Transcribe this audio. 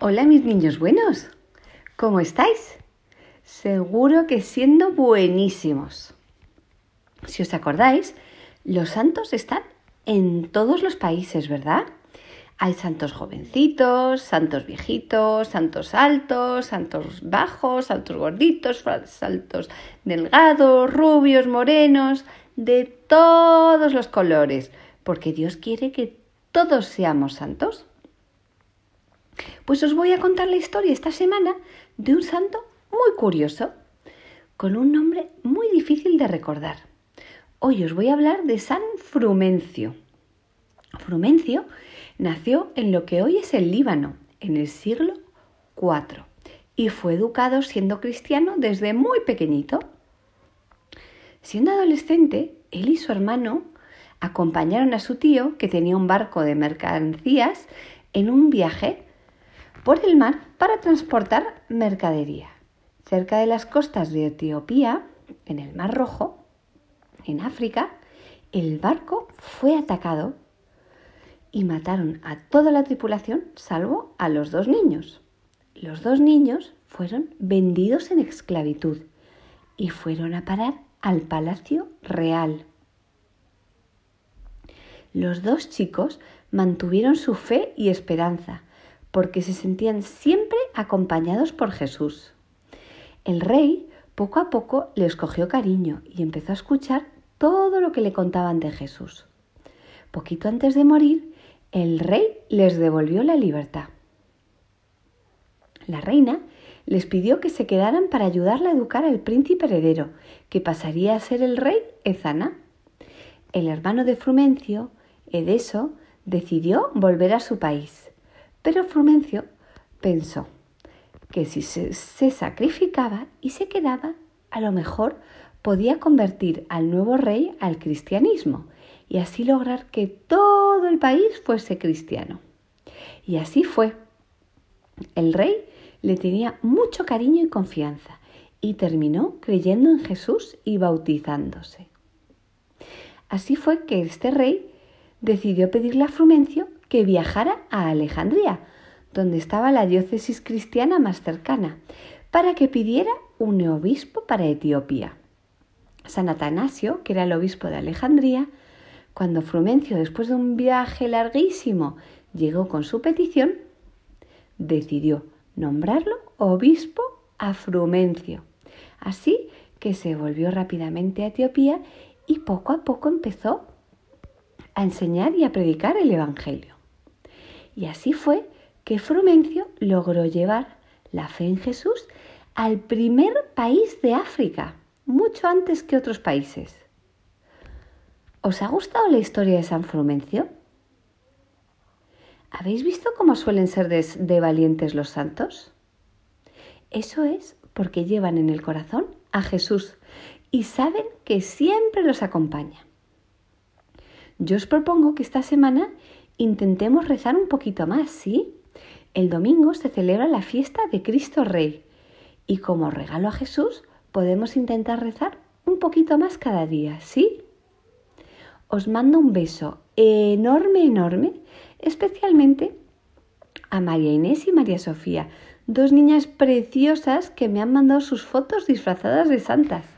Hola mis niños buenos, ¿cómo estáis? Seguro que siendo buenísimos. Si os acordáis, los santos están en todos los países, ¿verdad? Hay santos jovencitos, santos viejitos, santos altos, santos bajos, santos gorditos, santos delgados, rubios, morenos, de todos los colores, porque Dios quiere que todos seamos santos. Pues os voy a contar la historia esta semana de un santo muy curioso, con un nombre muy difícil de recordar. Hoy os voy a hablar de San Frumencio. Frumencio nació en lo que hoy es el Líbano, en el siglo IV, y fue educado siendo cristiano desde muy pequeñito. Siendo adolescente, él y su hermano acompañaron a su tío, que tenía un barco de mercancías, en un viaje por el mar para transportar mercadería. Cerca de las costas de Etiopía, en el Mar Rojo, en África, el barco fue atacado y mataron a toda la tripulación salvo a los dos niños. Los dos niños fueron vendidos en esclavitud y fueron a parar al Palacio Real. Los dos chicos mantuvieron su fe y esperanza porque se sentían siempre acompañados por Jesús. El rey poco a poco les cogió cariño y empezó a escuchar todo lo que le contaban de Jesús. Poquito antes de morir, el rey les devolvió la libertad. La reina les pidió que se quedaran para ayudarla a educar al príncipe heredero, que pasaría a ser el rey Ezana. El hermano de Frumencio, Edeso, decidió volver a su país. Pero Frumencio pensó que si se, sacrificaba y se quedaba, a lo mejor podía convertir al nuevo rey al cristianismo y así lograr que todo el país fuese cristiano. Y así fue. El rey le tenía mucho cariño y confianza y terminó creyendo en Jesús y bautizándose. Así fue que este rey decidió pedirle a Frumencio que viajara a Alejandría, donde estaba la diócesis cristiana más cercana, para que pidiera un obispo para Etiopía. San Atanasio, que era el obispo de Alejandría, cuando Frumencio, después de un viaje larguísimo, llegó con su petición, decidió nombrarlo obispo a Frumencio. Así que se volvió rápidamente a Etiopía y poco a poco empezó a enseñar y a predicar el Evangelio. Y así fue que Frumencio logró llevar la fe en Jesús al primer país de África, mucho antes que otros países. ¿Os ha gustado la historia de San Frumencio? ¿Habéis visto cómo suelen ser de, de, valientes los santos? Eso es porque llevan en el corazón a Jesús y saben que siempre los acompaña. Yo os propongo que esta semana intentemos rezar un poquito más, ¿sí? El domingo se celebra la fiesta de Cristo Rey y como regalo a Jesús podemos intentar rezar un poquito más cada día, ¿sí? Os mando un beso enorme, enorme, especialmente a María Inés y María Sofía, dos niñas preciosas que me han mandado sus fotos disfrazadas de santas.